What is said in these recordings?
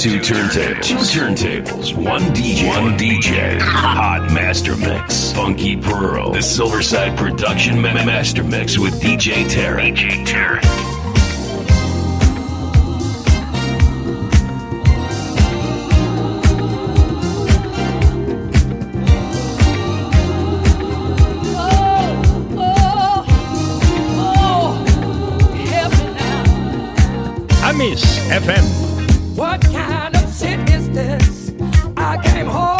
Two turntables. Two turntables. One DJ. One DJ. Hot Master Mix. Funky Pearl. The Silverside Production Ma- Master Mix with DJ Tarek. DJ. Amis FM. This? I came home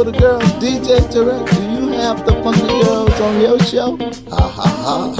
for the girls. DJ Tarek, do you have the funky girls on your show? Ha ha ha.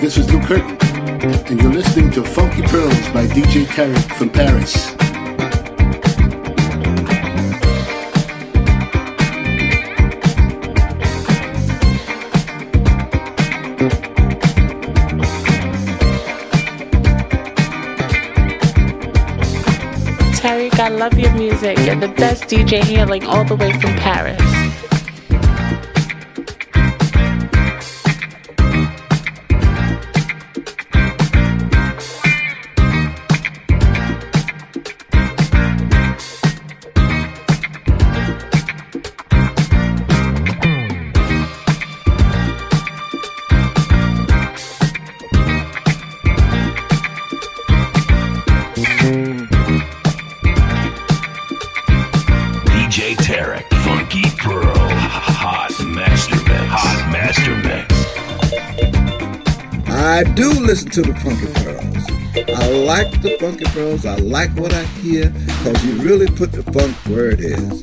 This is Luke Curtin, and you're listening to Funky Pearls by DJ Tarek from Paris. Tarek, I love your music. You're the best DJ here, like all the way from Paris. to the Funky Pearls. I like the Funky Pearls. I like what I hear because you really put the funk where it is.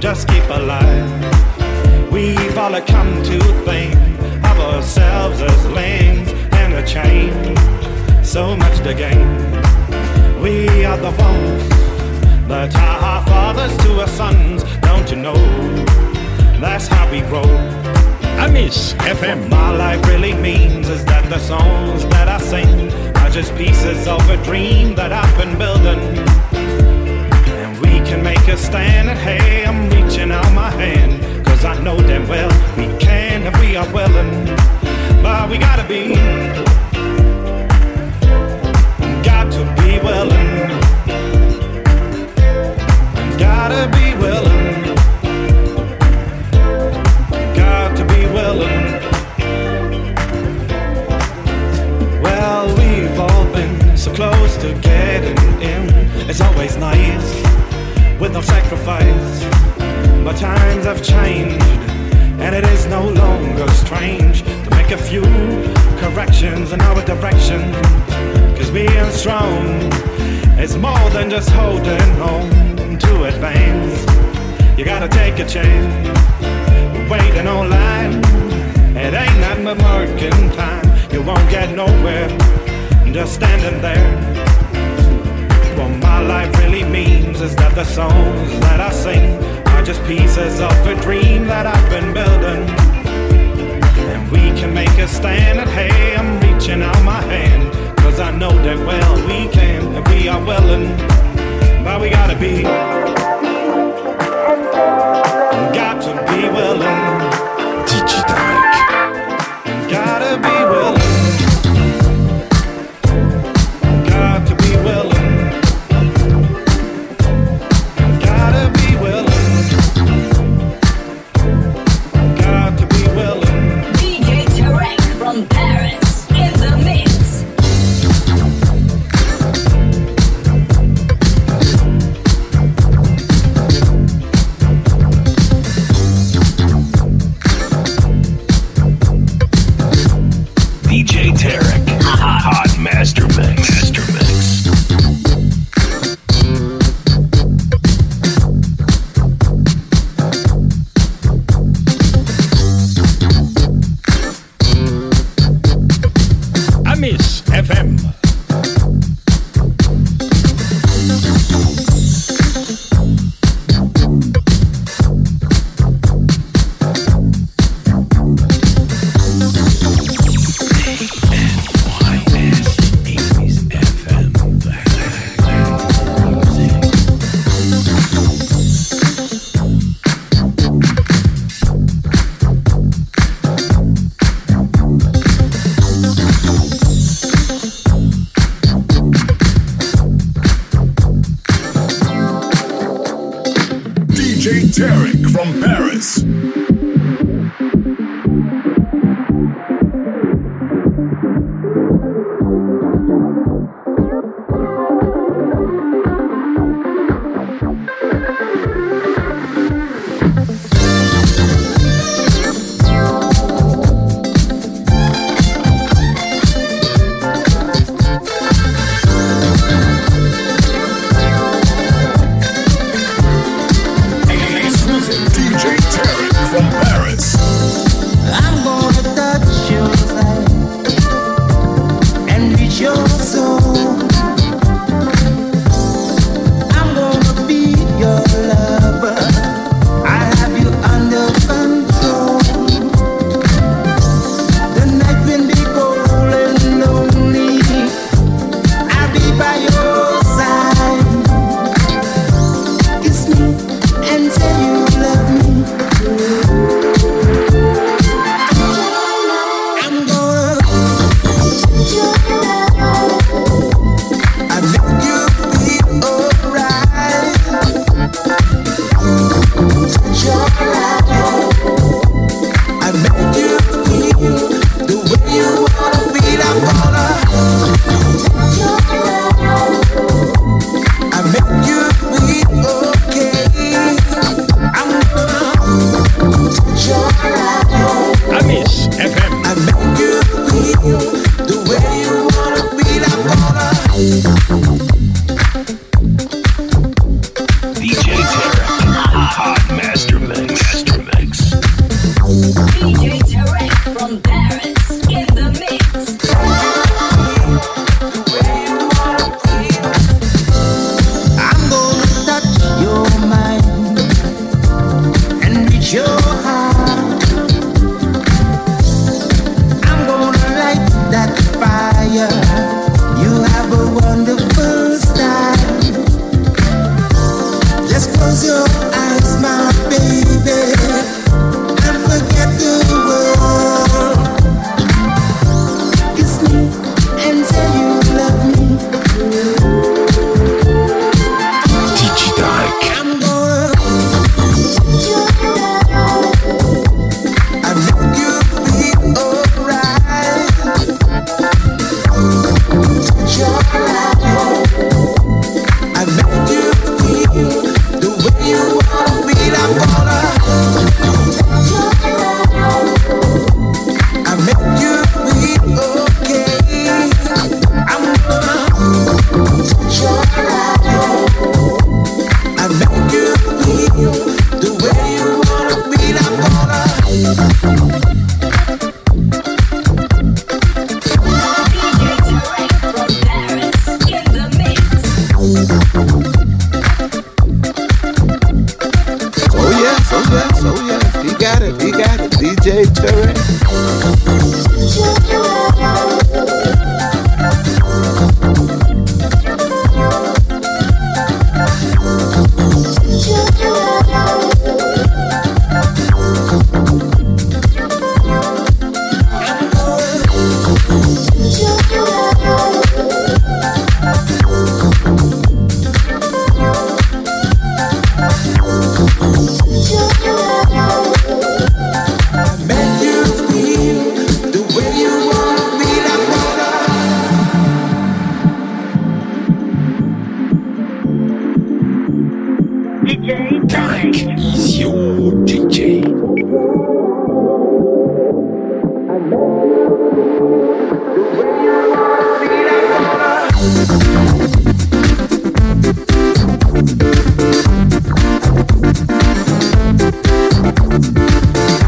Just keep alive. We've all come to think of ourselves as links in a chain, so much to gain. We are the ones that are our fathers to our sons, don't you know? That's how we grow. Amis FM. My life really means is that the songs that I sing are just pieces of a dream that I've been building. Can make a stand, and hey, I'm reaching out my hand. Cause I know damn well we can if we are willing. But we gotta be, got to be willing. Gotta be willing. Got to be willing. Well, we've all been so close to getting in. It's always nice with no sacrifice. But times have changed, and it is no longer strange to make a few corrections in our direction. Cause being strong is more than just holding on to advance. You gotta take a chance, waiting online. It ain't that much marking time. You won't get nowhere just standing there. My life really means is that the songs that I sing are just pieces of a dream that I've been building. And we can make a stand, and hey, I'm reaching out my hand. Cause I know that well we can if we are willing. But we gotta be, got to be willing. DJ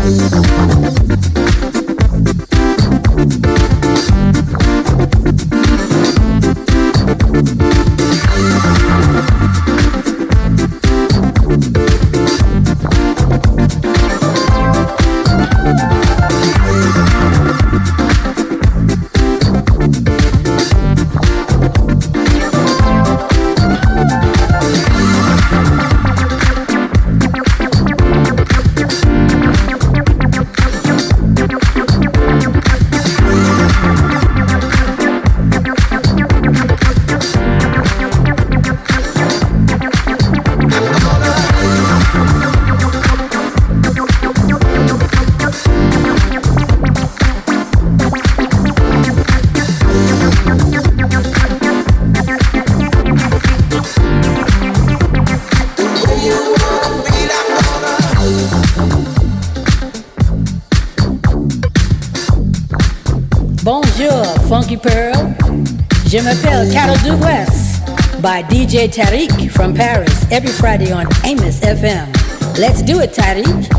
by DJ Tarek from Paris every Friday on Amis FM. Let's do it, Tarek.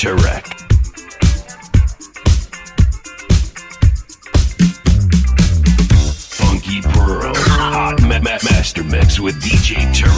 Tarek. Funky Pearl, hot ma- ma- master mix with DJ Tarek.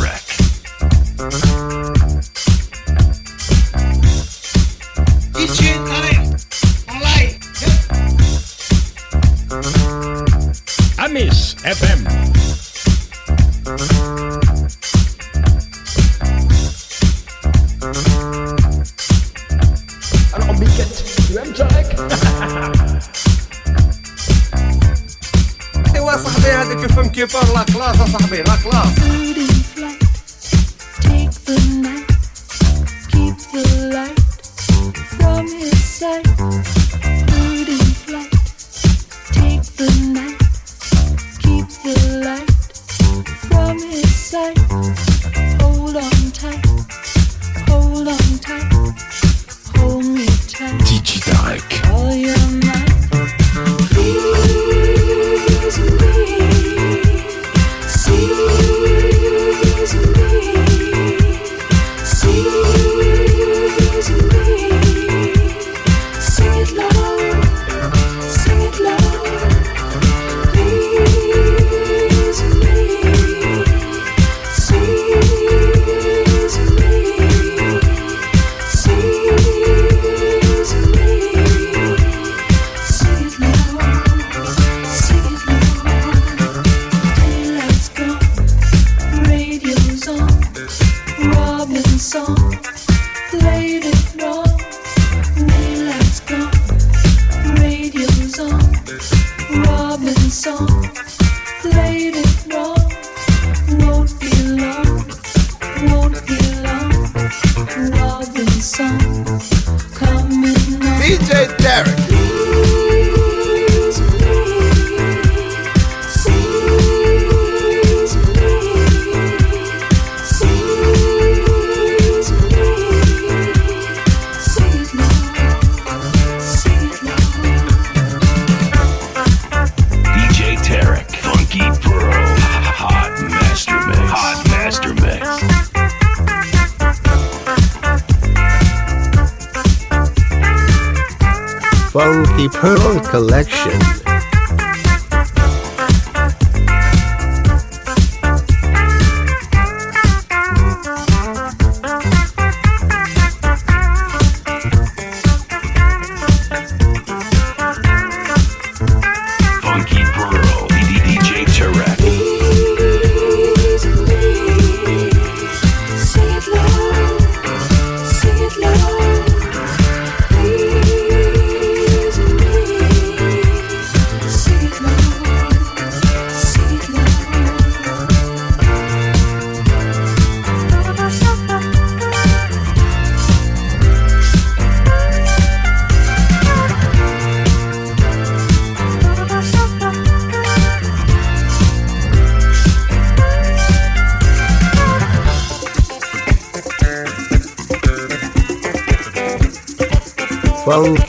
pearl collection.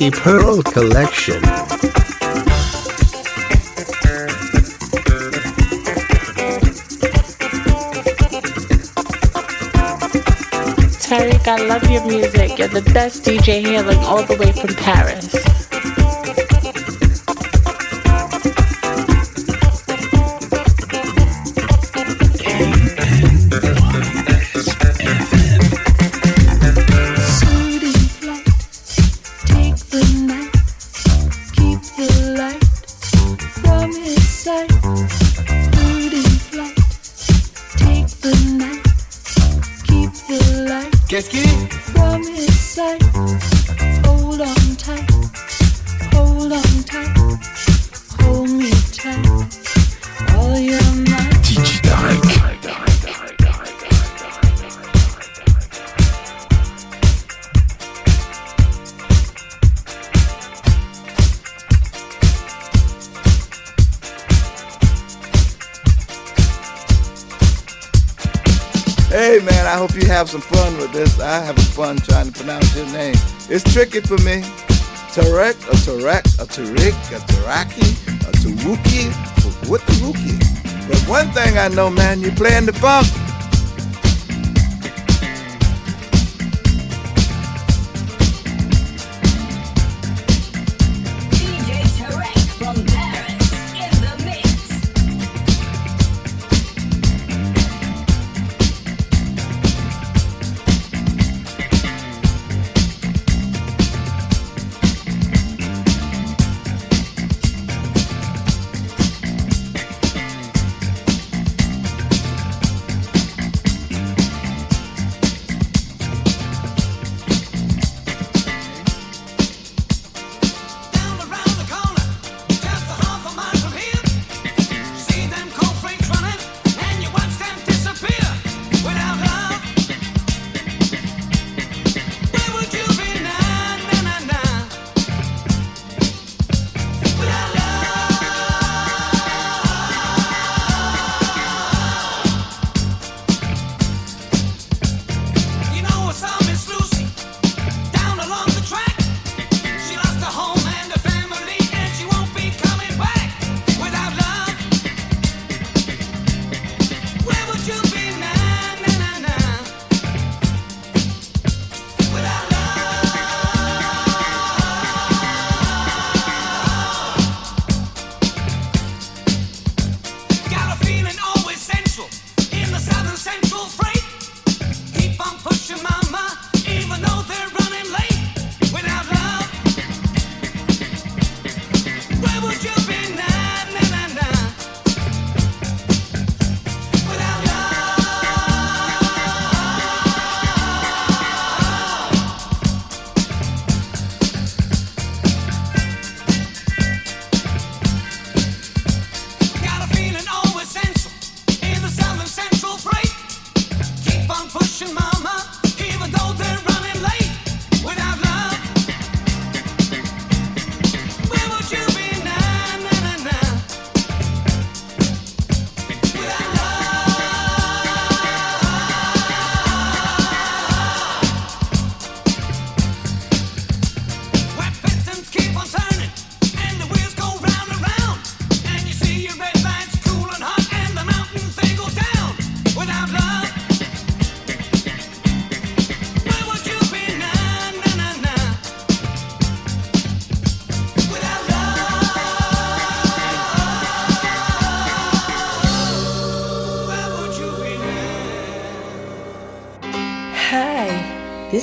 the Pearl Collection. Tarek, I love your music. You're the best DJ hailing all the way from Paris. have some fun with this. I have fun trying to pronounce your name. It's tricky for me. Tarek, a Tarek, a Tarik, a Taraki, a Taruki. What the Rookie? But one thing I know, man, you're playing the funk.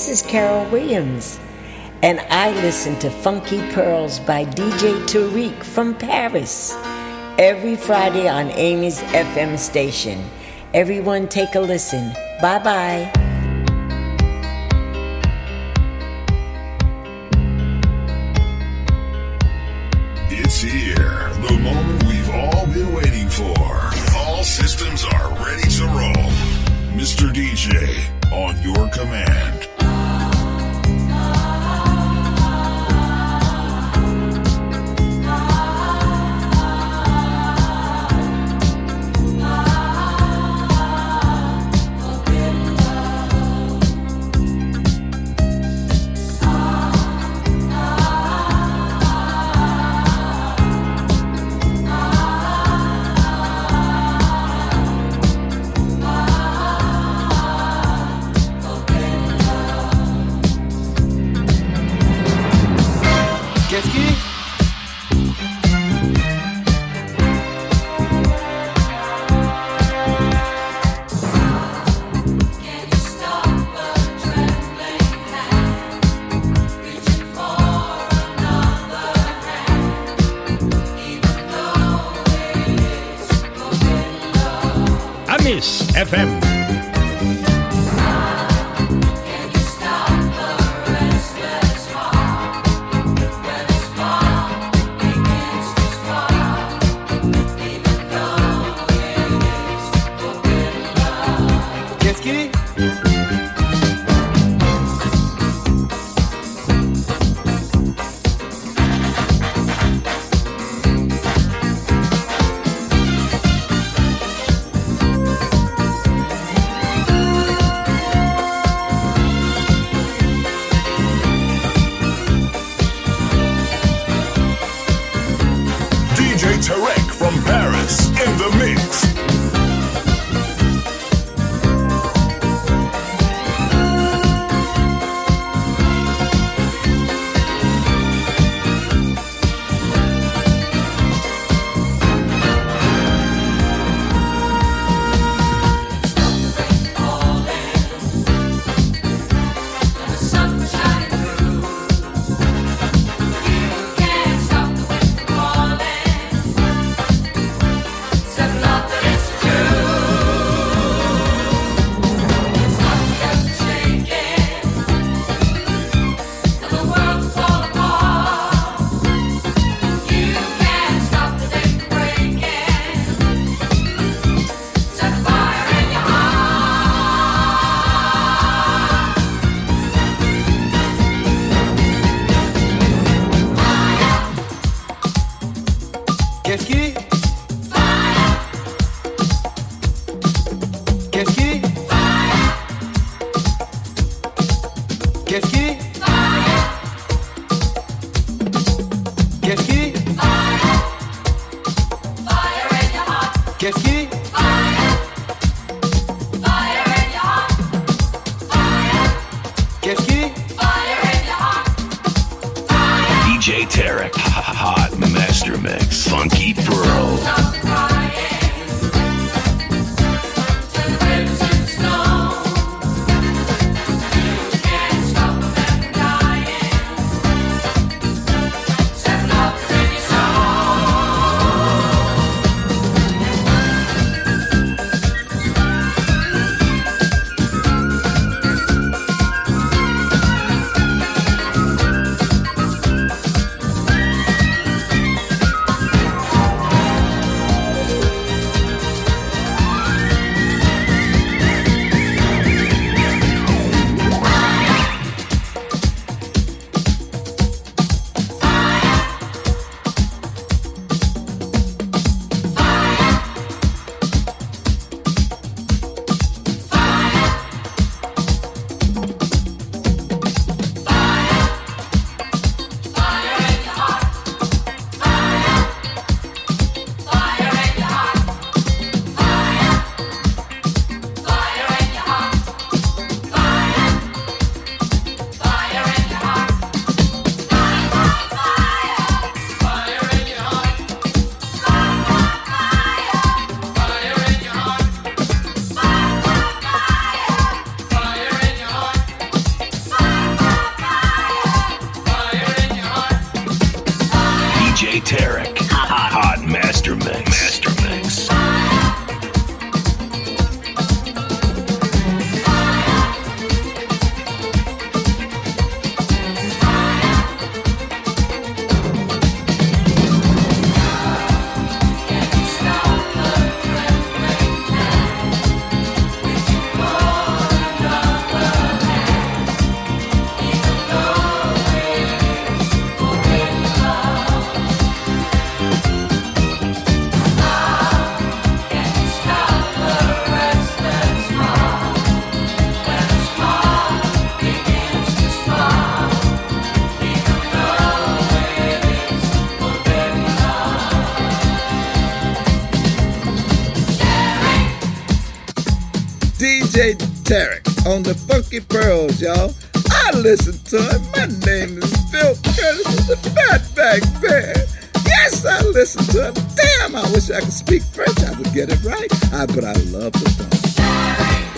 This is Carol Williams, and I listen to Funky Pearls by DJ Tarek from Paris every Friday on Amis FM station. Everyone take a listen. Bye bye. It's here. The moment we've all been waiting for. All systems are ready to roll. Mr. DJ, Qu'est-ce Funky Pearl. on the Funky Pearls, y'all. I listen to it. My name is Phil Curtis, the Fatback Bear. Yes, I listen to it. Damn, I wish I could speak French. I would get it right. I, but I love the funk.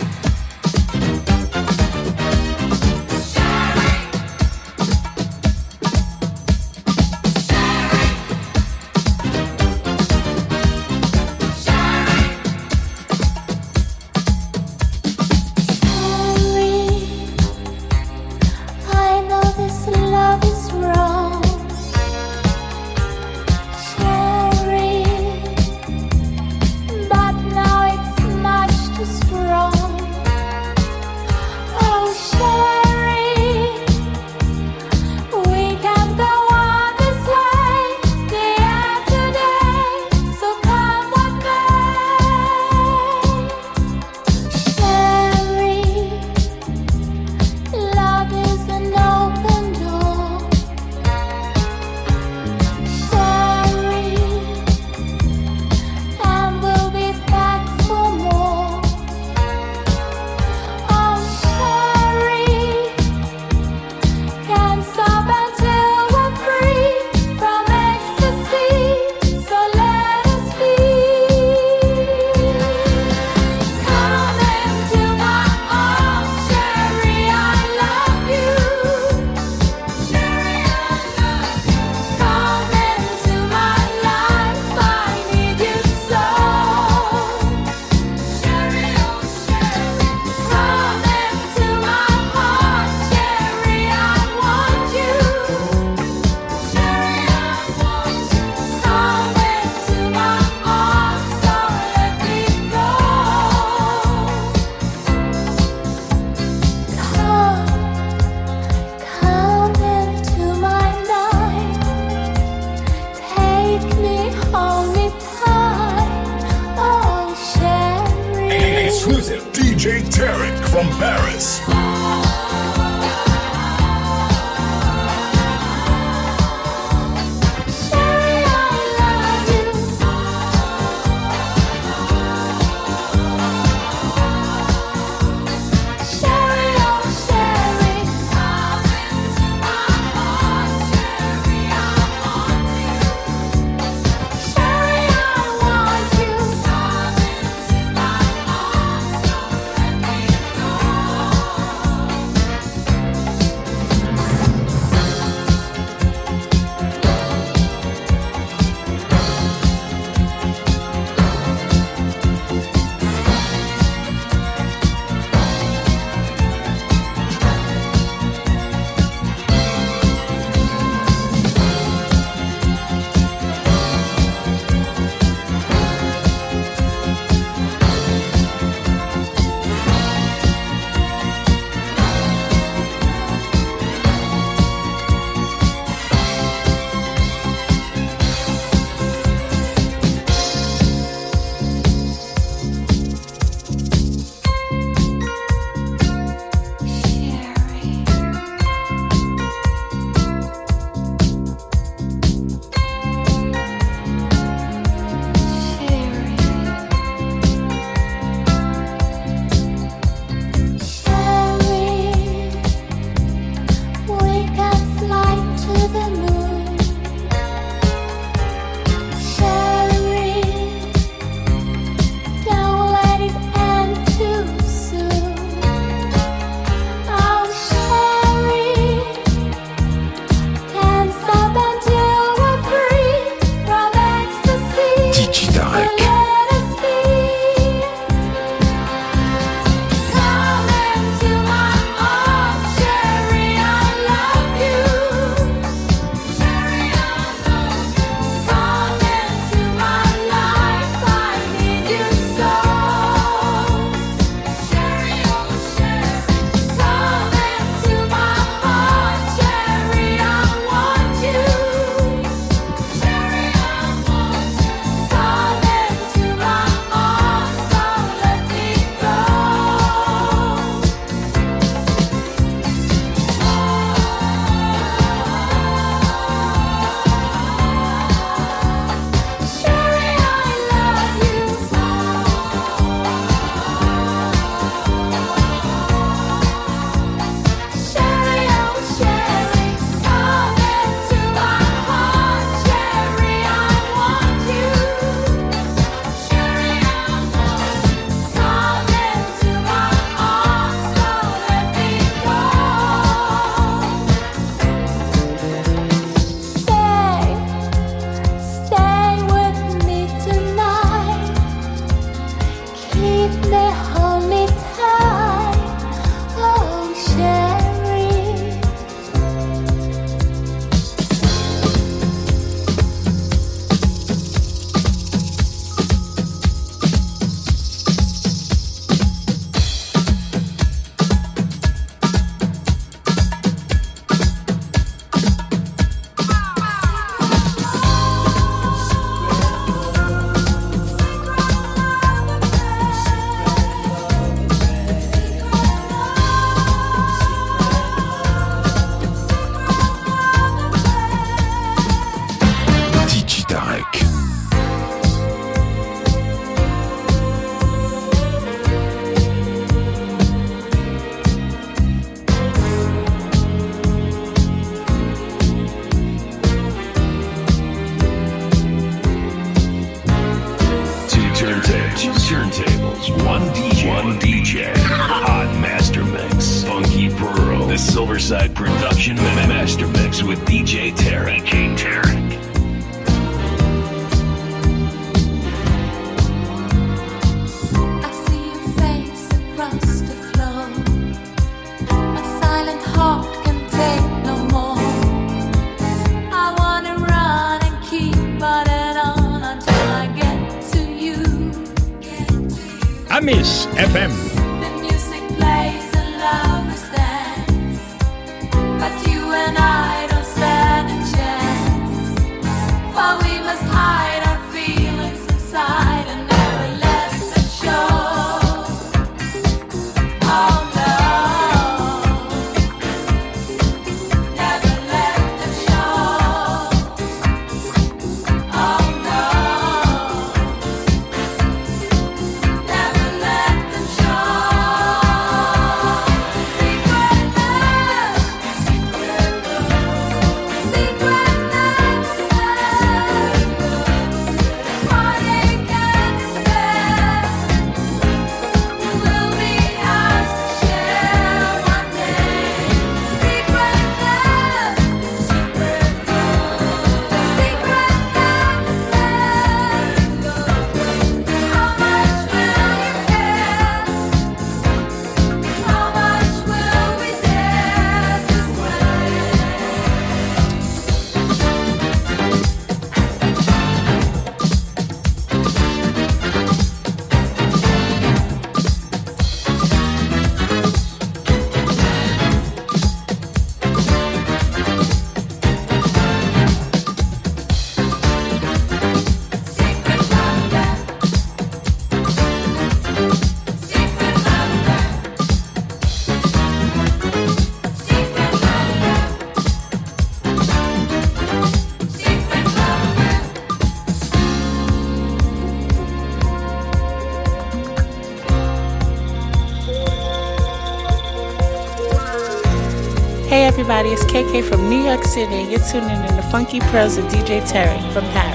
everybody. It's KK from New York City, and you're tuning in to Funky Pros with DJ Terry from Paris.